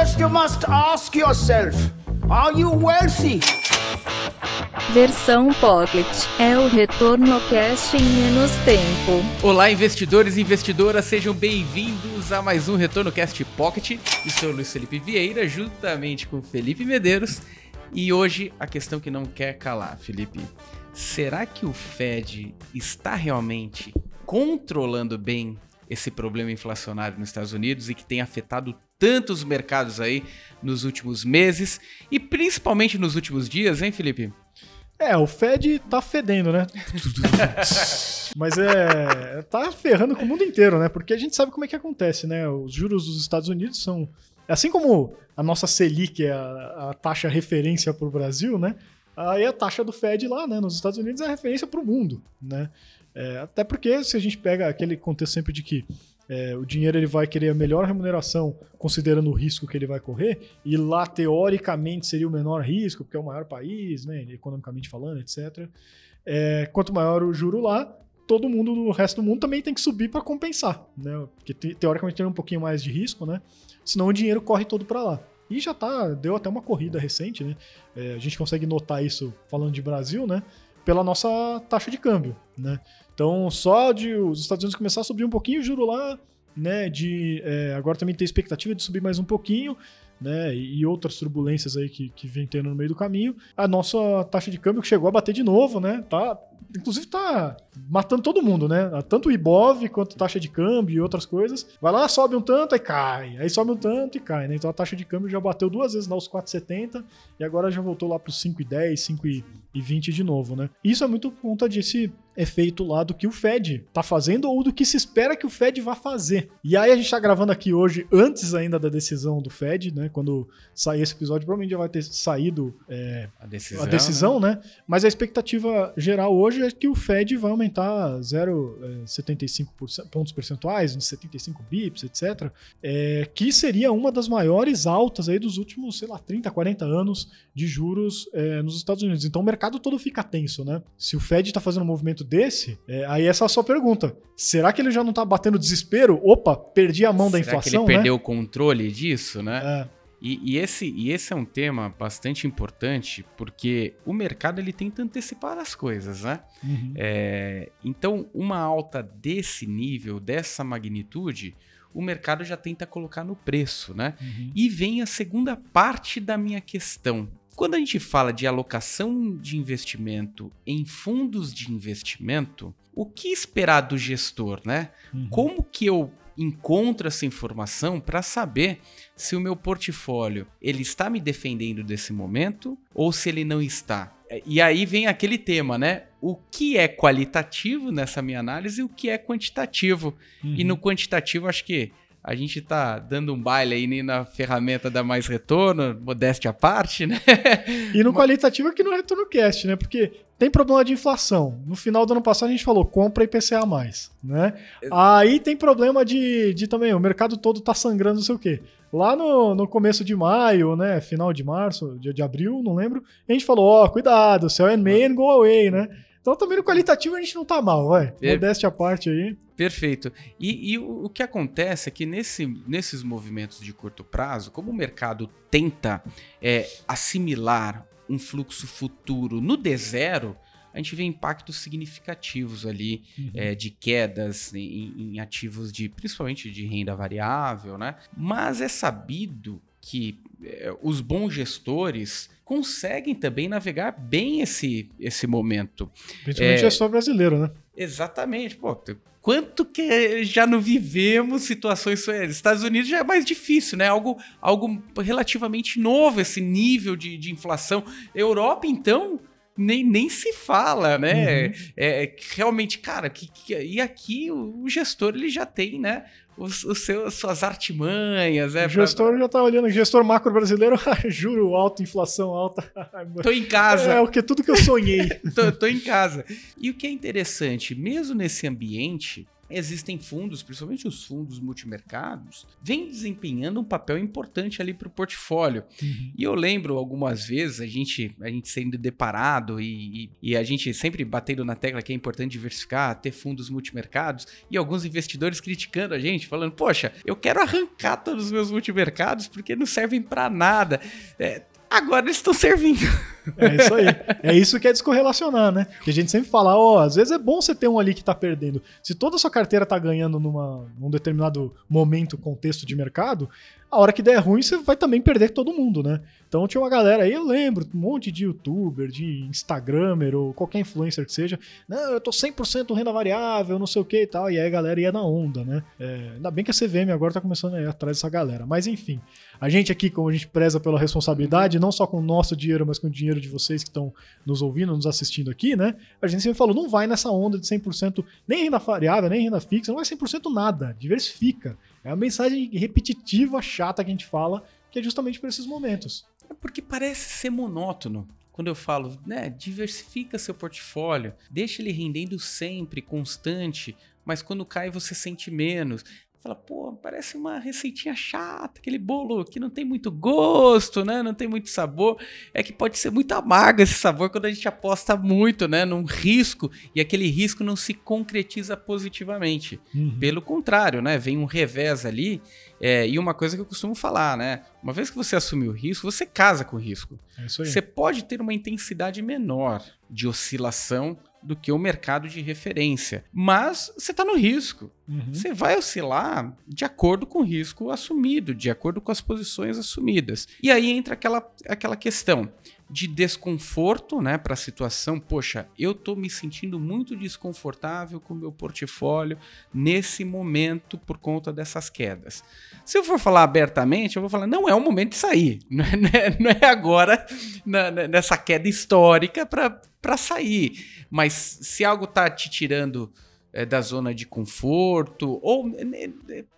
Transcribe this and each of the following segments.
First, you must ask yourself Are you wealthy? Versão Pocket é o retorno cast em menos tempo. Olá, investidores e investidoras, sejam bem-vindos a mais um Retorno Cast Pocket. Eu sou o Luiz Felipe Vieira, juntamente com Felipe Medeiros. E hoje a questão que não quer calar, Felipe. Será que o Fed está realmente controlando bem esse problema inflacionário nos Estados Unidos e que tem afetado tantos mercados aí nos últimos meses e principalmente nos últimos dias, hein, Felipe? É, o Fed tá fedendo, né? Mas é. tá ferrando com o mundo inteiro, né? Porque a gente sabe como é que acontece, né? Os juros dos Estados Unidos são. Assim como a nossa Selic é a, a taxa referência para o Brasil, né? Aí a taxa do Fed lá, né, nos Estados Unidos é a referência para o mundo, né? É, até porque se a gente pega aquele contexto sempre de que é, o dinheiro ele vai querer a melhor remuneração considerando o risco que ele vai correr, e lá teoricamente seria o menor risco, porque é o maior país, né, economicamente falando, etc. É, quanto maior o juro lá, todo mundo do resto do mundo também tem que subir para compensar, né? Porque teoricamente tem um pouquinho mais de risco, né? Senão o dinheiro corre todo para lá. E já tá, deu até uma corrida recente, né? É, a gente consegue notar isso falando de Brasil, né? Pela nossa taxa de câmbio, né? Então, só de os Estados Unidos começar a subir um pouquinho o juro lá, né? De é, agora também tem expectativa de subir mais um pouquinho, né? E, outras turbulências aí que, que vem tendo no meio do caminho. A nossa taxa de câmbio que chegou a bater de novo, né? Tá, inclusive tá matando todo mundo, né? Tanto o Ibov quanto taxa de câmbio e outras coisas. Vai lá, sobe um tanto, aí cai. Aí sobe um tanto e cai, né? Então a taxa de câmbio já bateu duas vezes lá os 4,70 e agora já voltou lá para os 5,10, 5,20 de novo, né? Isso é muito por conta desse efeito lá do que o Fed tá fazendo ou do que se espera que o Fed vá fazer. E aí a gente tá gravando aqui hoje, antes ainda da decisão do Fed, né? Quando sair esse episódio, provavelmente já vai ter saído é, a decisão, a decisão né? né? Mas a expectativa geral hoje é que o Fed vai aumentar 0,75 é, pontos percentuais, 75 bips, etc. É, que seria uma das maiores altas aí dos últimos, sei lá, 30, 40 anos de juros é, nos Estados Unidos. Então o mercado todo fica tenso, né? Se o Fed tá fazendo um movimento desse, é, aí essa é a sua pergunta. Será que ele já não tá batendo desespero? Opa, perdi a mão Será da inflação, que ele perdeu né? o controle disso, né? É. E, e, esse, e esse é um tema bastante importante porque o mercado ele tenta antecipar as coisas, né? Uhum. É, então, uma alta desse nível, dessa magnitude, o mercado já tenta colocar no preço, né? Uhum. E vem a segunda parte da minha questão. Quando a gente fala de alocação de investimento em fundos de investimento, o que esperar do gestor, né? Uhum. Como que eu encontro essa informação para saber se o meu portfólio ele está me defendendo desse momento ou se ele não está. E aí vem aquele tema, né? O que é qualitativo nessa minha análise e o que é quantitativo. Uhum. E no quantitativo, acho que a gente tá dando um baile aí na ferramenta da mais retorno, modéstia à parte, né? E no qualitativo aqui no Retorno Cast, né? Porque tem problema de inflação. No final do ano passado a gente falou compra IPCA mais, né? Aí tem problema de, de também, o mercado todo tá sangrando, não sei o quê. Lá no, no começo de maio, né? Final de março, de, de abril, não lembro, a gente falou, ó, oh, cuidado, sell and May and go away, né? Então também no qualitativo a gente não tá mal, vai. É. Modéstia à parte aí. Perfeito. E, e o, o, que acontece é que nesse, nesses movimentos de curto prazo, como o mercado tenta é, assimilar um fluxo futuro no D0, a gente vê impactos significativos ali uhum. é, de quedas em, em, ativos de principalmente de renda variável, né? Mas é sabido que é, os bons gestores conseguem também navegar bem esse, esse momento. Principalmente é, gestor brasileiro, né? Exatamente. Pô, quanto que já não vivemos situações. Estados Unidos já é mais difícil, né? Algo, algo relativamente novo esse nível de, de inflação. Europa, então, nem, nem se fala, né? Uhum. É, é, realmente, cara, que, que, e aqui o, o, gestor ele já tem, né? Os, os seus, suas artimanhas, né? O gestor pra... já tá olhando, gestor macro brasileiro, juro alto, inflação alta. tô em casa. É, é o que tudo que eu sonhei. tô em casa. E o que é interessante, mesmo nesse ambiente, existem fundos, principalmente os fundos multimercados, vêm desempenhando um papel importante ali para o portfólio. Uhum. E eu lembro algumas vezes a gente, a gente sendo deparado e, e, e, a gente sempre batendo na tecla que é importante diversificar, ter fundos multimercados, e alguns investidores criticando a gente, falando: Poxa, eu quero arrancar todos os meus multimercados porque não servem para nada. É, agora eles estão servindo. É isso aí. É isso que é descorrelacionar, né? Que a gente sempre fala, ó, oh, às vezes é bom você ter um ali que tá perdendo. Se toda a sua carteira tá ganhando numa, num determinado momento, contexto de mercado, a hora que der ruim, você vai também perder todo mundo, né? Então tinha uma galera aí, eu lembro, um monte de youtuber, de instagramer ou qualquer influencer que seja, não, eu tô 100% renda variável, não sei o que e tal, e aí a galera ia na onda, né? É, ainda bem que a CVM agora tá começando a ir atrás dessa galera, mas enfim, a gente aqui, como a gente preza pela responsabilidade, não só com o nosso dinheiro, mas com o dinheiro de vocês que estão nos ouvindo, nos assistindo aqui, né? A gente sempre falou, não vai nessa onda de 100% nem renda variável, nem renda fixa, não vai 100% nada, diversifica. É uma mensagem repetitiva, chata que a gente fala, que é justamente para esses momentos. É porque parece ser monótono quando eu falo, né, diversifica seu portfólio, deixa ele rendendo sempre, constante, mas quando cai você sente menos. Fala, pô, parece uma receitinha chata, aquele bolo que não tem muito gosto, né? Não tem muito sabor. É que pode ser muito amargo esse sabor quando a gente aposta muito, né? Num risco e aquele risco não se concretiza positivamente. Uhum. Pelo contrário, né? Vem um revés ali. É, e uma coisa que eu costumo falar, né? Uma vez que você assume o risco, você casa com o risco. É você pode ter uma intensidade menor de oscilação do que o mercado de referência. Mas você está no risco. Uhum. Você vai oscilar de acordo com o risco assumido, de acordo com as posições assumidas. E aí entra aquela, aquela questão de desconforto, né, para a situação. Poxa, eu estou me sentindo muito desconfortável com o meu portfólio nesse momento por conta dessas quedas. Se eu for falar abertamente, eu vou falar, não é o momento de sair, não é, não é agora na, nessa queda histórica para sair. Mas se algo está te tirando é, da zona de conforto, ou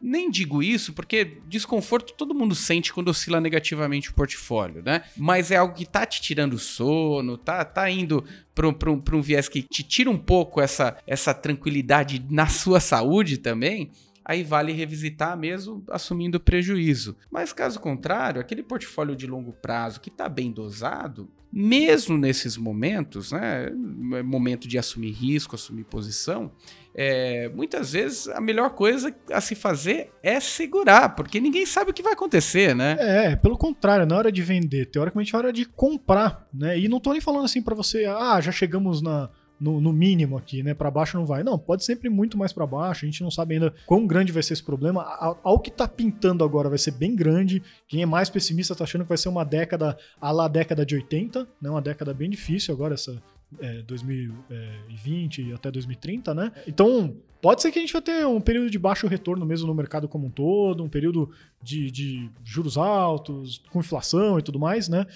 nem digo isso, porque desconforto todo mundo sente quando oscila negativamente o portfólio, né? Mas é algo que tá te tirando sono, tá, tá indo para um, um viés que te tira um pouco essa, essa tranquilidade na sua saúde também aí vale revisitar mesmo assumindo prejuízo. Mas caso contrário, aquele portfólio de longo prazo que está bem dosado, mesmo nesses momentos, né, momento de assumir risco, assumir posição, é, muitas vezes a melhor coisa a se fazer é segurar, porque ninguém sabe o que vai acontecer, né? É, pelo contrário, na hora de vender, teoricamente é hora de comprar, né? E não tô nem falando assim para você, ah, já chegamos na, no, no, mínimo aqui, né? Para baixo não vai. Não, pode sempre muito mais para baixo. A gente não sabe ainda quão grande vai ser esse problema. Ao que tá pintando agora vai ser bem grande. Quem é mais pessimista tá achando que vai ser uma década, a lá década de 80, né? Uma década bem difícil agora essa é, 2020 até 2030, né? Então, pode ser que a gente vai ter um período de baixo retorno mesmo no mercado como um todo, um período de, de juros altos, com inflação e tudo mais, né?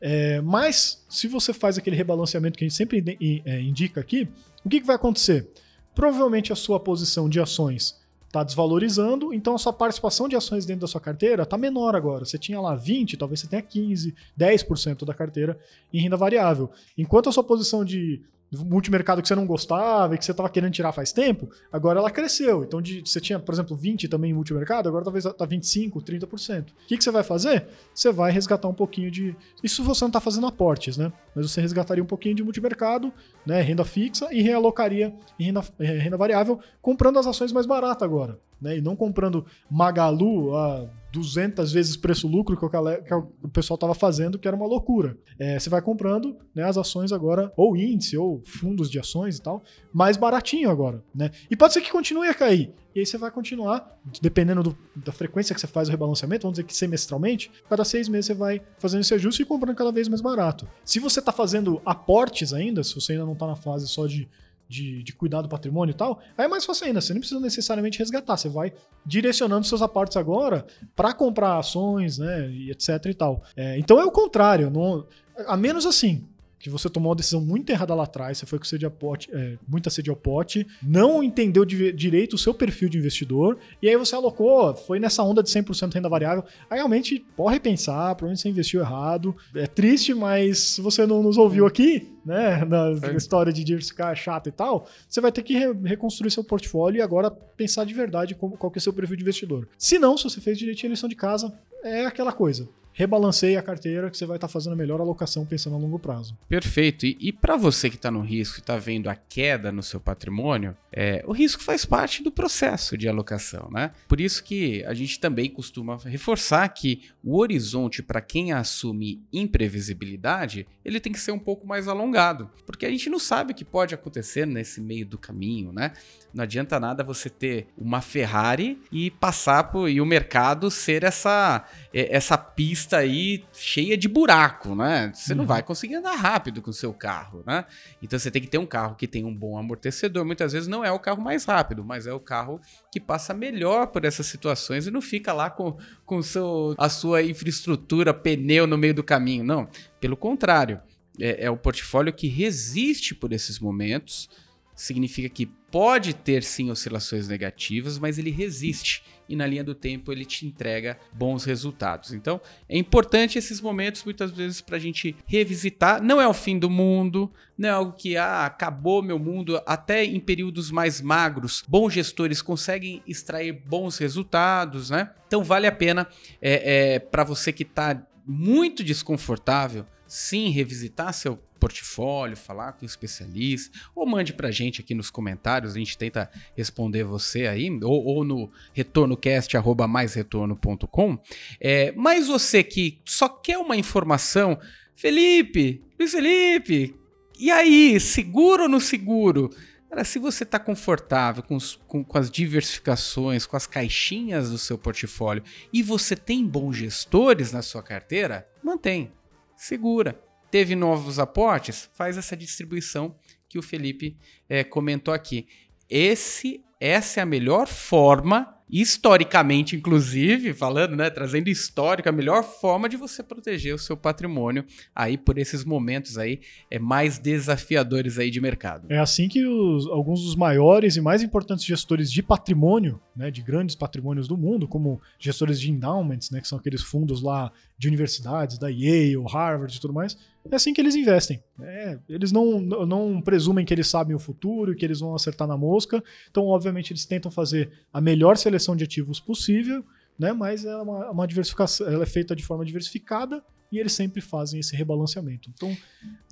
É, mas, se você faz aquele rebalanceamento que a gente sempre é, indica aqui, o que, que vai acontecer? Provavelmente a sua posição de ações está desvalorizando, então a sua participação de ações dentro da sua carteira está menor agora. Você tinha lá 20, talvez você tenha 15, 10% da carteira em renda variável. Enquanto a sua posição de multimercado que você não gostava e que você estava querendo tirar faz tempo, agora ela cresceu. Então de, você tinha, por exemplo, 20 também em multimercado, agora talvez está 25, 30%. O que, que você vai fazer? Você vai resgatar um pouquinho de. Isso você não está fazendo aportes, né? Mas você resgataria um pouquinho de multimercado, né? Renda fixa e realocaria em renda, eh, renda variável, comprando as ações mais baratas agora. Né? E não comprando Magalu a 200 vezes preço-lucro que, que, o pessoal estava fazendo, que era uma loucura. É, você vai comprando né, as ações agora, ou índice, ou fundos de ações e tal, mais baratinho agora. Né? E pode ser que continue a cair. E aí você vai continuar, dependendo do, da frequência que você faz o rebalanceamento, vamos dizer que semestralmente, cada seis meses você vai fazendo esse ajuste e comprando cada vez mais barato. Se você está fazendo aportes ainda, se você ainda não está na fase só de de, de, cuidar do patrimônio e tal, aí é mais fácil ainda. Você não precisa necessariamente resgatar. Você vai direcionando seus aportes agora para comprar ações, né, e etc e tal. É, então é o contrário. Não, a menos assim, que você tomou uma decisão muito errada lá atrás, você foi com sede ao pote, é, muita sede ao pote, não entendeu de, direito o seu perfil de investidor, e aí você alocou, foi nessa onda de 100% renda variável. Aí realmente pode repensar, provavelmente você investiu errado. É triste, mas se você não nos ouviu aqui, né, na é. história de diversificar é chato e tal, você vai ter que re reconstruir seu portfólio e agora pensar de verdade como, qual que é o seu perfil de investidor. Se não, se você fez direitinho a lição de casa, é aquela coisa rebalanceie a carteira que você vai estar tá fazendo a melhor alocação pensando a longo prazo. Perfeito. E, e para você que está no risco e está vendo a queda no seu patrimônio, é, o risco faz parte do processo de alocação, né? Por isso que a gente também costuma reforçar que o horizonte para quem assume imprevisibilidade, ele tem que ser um pouco mais alongado, porque a gente não sabe o que pode acontecer nesse meio do caminho, né? Não adianta nada você ter uma Ferrari e passar por, e o mercado ser essa essa pista aí cheia de buraco, né? Você uhum. não vai conseguir andar rápido com o seu carro, né? Então você tem que ter um carro que tem um bom amortecedor. Muitas vezes não é o carro mais rápido, mas é o carro que passa melhor por essas situações e não fica lá com, com seu, a sua infraestrutura, pneu no meio do caminho. Não, pelo contrário. É, é o portfólio que resiste por esses momentos, significa que pode ter sim oscilações negativas, mas ele resiste e na linha do tempo ele te entrega bons resultados. Então é importante esses momentos muitas vezes para a gente revisitar. Não é o fim do mundo, não é algo que ah, acabou meu mundo. Até em períodos mais magros, bons gestores conseguem extrair bons resultados, né? Então vale a pena é, é para você que está muito desconfortável, sim, revisitar seu portfólio, falar com especialista, ou mande para gente aqui nos comentários, a gente tenta responder você aí, ou, ou no retornocast.com. É, mas você que só quer uma informação, Felipe, Luiz Felipe, e aí, seguro ou não seguro? Cara, se você está confortável com, os, com, com, as diversificações, com as caixinhas do seu portfólio e você tem bons gestores na sua carteira, mantém, segura teve novos aportes, faz essa distribuição que o Felipe é, comentou aqui. Esse, essa é a melhor forma, historicamente, inclusive, falando, né, trazendo histórico, a melhor forma de você proteger o seu patrimônio aí por esses momentos aí é mais desafiadores aí de mercado. É assim que os, alguns dos maiores e mais importantes gestores de patrimônio, né, de grandes patrimônios do mundo, como gestores de endowments, né, que são aqueles fundos lá de universidades, da Yale, Harvard e tudo mais, é assim que eles investem. É, eles não, não presumem que eles sabem o futuro, que eles vão acertar na mosca. Então, obviamente, eles tentam fazer a melhor seleção de ativos possível, né? Mas é uma, uma diversificação, ela é feita de forma diversificada e eles sempre fazem esse rebalanceamento. Então,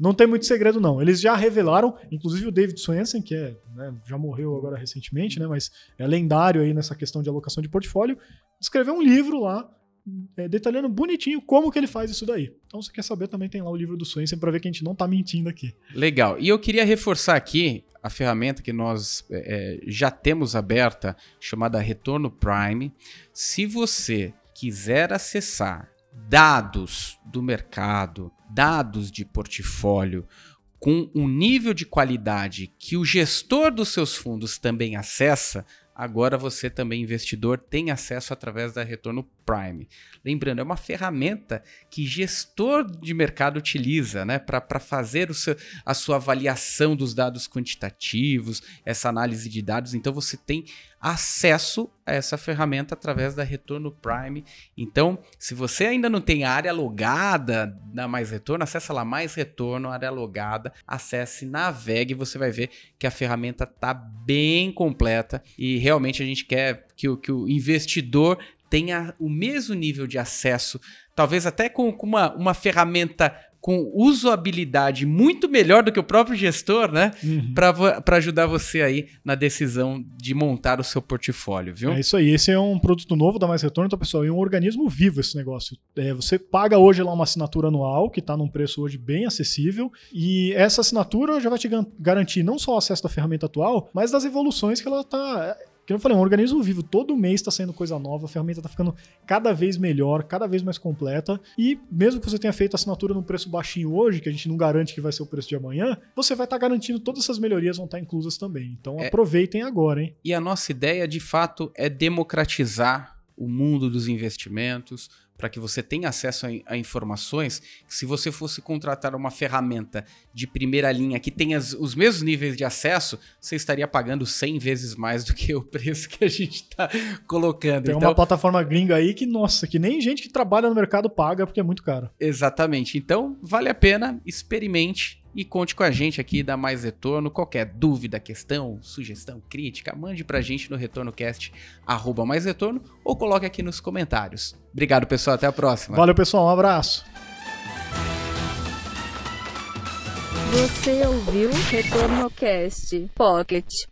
não tem muito segredo, não. Eles já revelaram, inclusive o David Swensen, que é, né, já morreu agora recentemente, né? Mas é lendário aí nessa questão de alocação de portfólio, escreveu um livro lá é, detalhando bonitinho como que ele faz isso daí. Então, se você quer saber, também tem lá o livro do Swensen para ver que a gente não está mentindo aqui. Legal. E eu queria reforçar aqui a ferramenta que nós é, é, já temos aberta, chamada Retorno Prime. Se você quiser acessar dados do mercado, dados de portfólio, com um nível de qualidade que o gestor dos seus fundos também acessa, agora você também investidor tem acesso através da Retorno Prime. Lembrando, é uma ferramenta que gestor de mercado utiliza né, para fazer seu, a sua avaliação dos dados quantitativos, essa análise de dados. Então você tem acesso a essa ferramenta através da Retorno Prime. Então, se você ainda não tem área logada na Mais Retorno, acessa lá Mais Retorno, área logada, acesse, navegue, você vai ver que a ferramenta está bem completa e realmente a gente quer que o, que o investidor tenha o mesmo nível de acesso, talvez até com, com uma, uma ferramenta com usabilidade muito melhor do que o próprio gestor, né? Uhum. Para ajudar você aí na decisão de montar o seu portfólio, viu? É isso aí. Esse é um produto novo da Mais Retorno, então, pessoal, é um organismo vivo esse negócio. É, você paga hoje lá uma assinatura anual, que está num preço hoje bem acessível, e essa assinatura já vai te garantir não só o acesso da ferramenta atual, mas das evoluções que ela está que eu falei, é um organismo vivo. Todo mês está saindo coisa nova, a ferramenta está ficando cada vez melhor, cada vez mais completa. E mesmo que você tenha feito a assinatura num preço baixinho hoje, que a gente não garante que vai ser o preço de amanhã, você vai estar tá garantindo todas essas melhorias vão estar tá inclusas também. Então é, aproveitem agora, hein? E a nossa ideia, de fato, é democratizar o mundo dos investimentos para que você tenha acesso a, a, informações. Se você fosse contratar uma ferramenta de primeira linha que tenha os mesmos níveis de acesso, você estaria pagando 100 vezes mais do que o preço que a gente está colocando. Tem então, uma plataforma gringa aí que, nossa, que nem gente que trabalha no mercado paga porque é muito caro. Exatamente. Então, vale a pena, experimente e conte com a gente aqui da Mais Retorno. Qualquer dúvida, questão, sugestão, crítica, mande pra gente no retornocast arroba mais retorno ou coloque aqui nos comentários. Obrigado, pessoal. Até a próxima. Valeu, pessoal. Um abraço. Você ouviu Retorno Cast Pocket.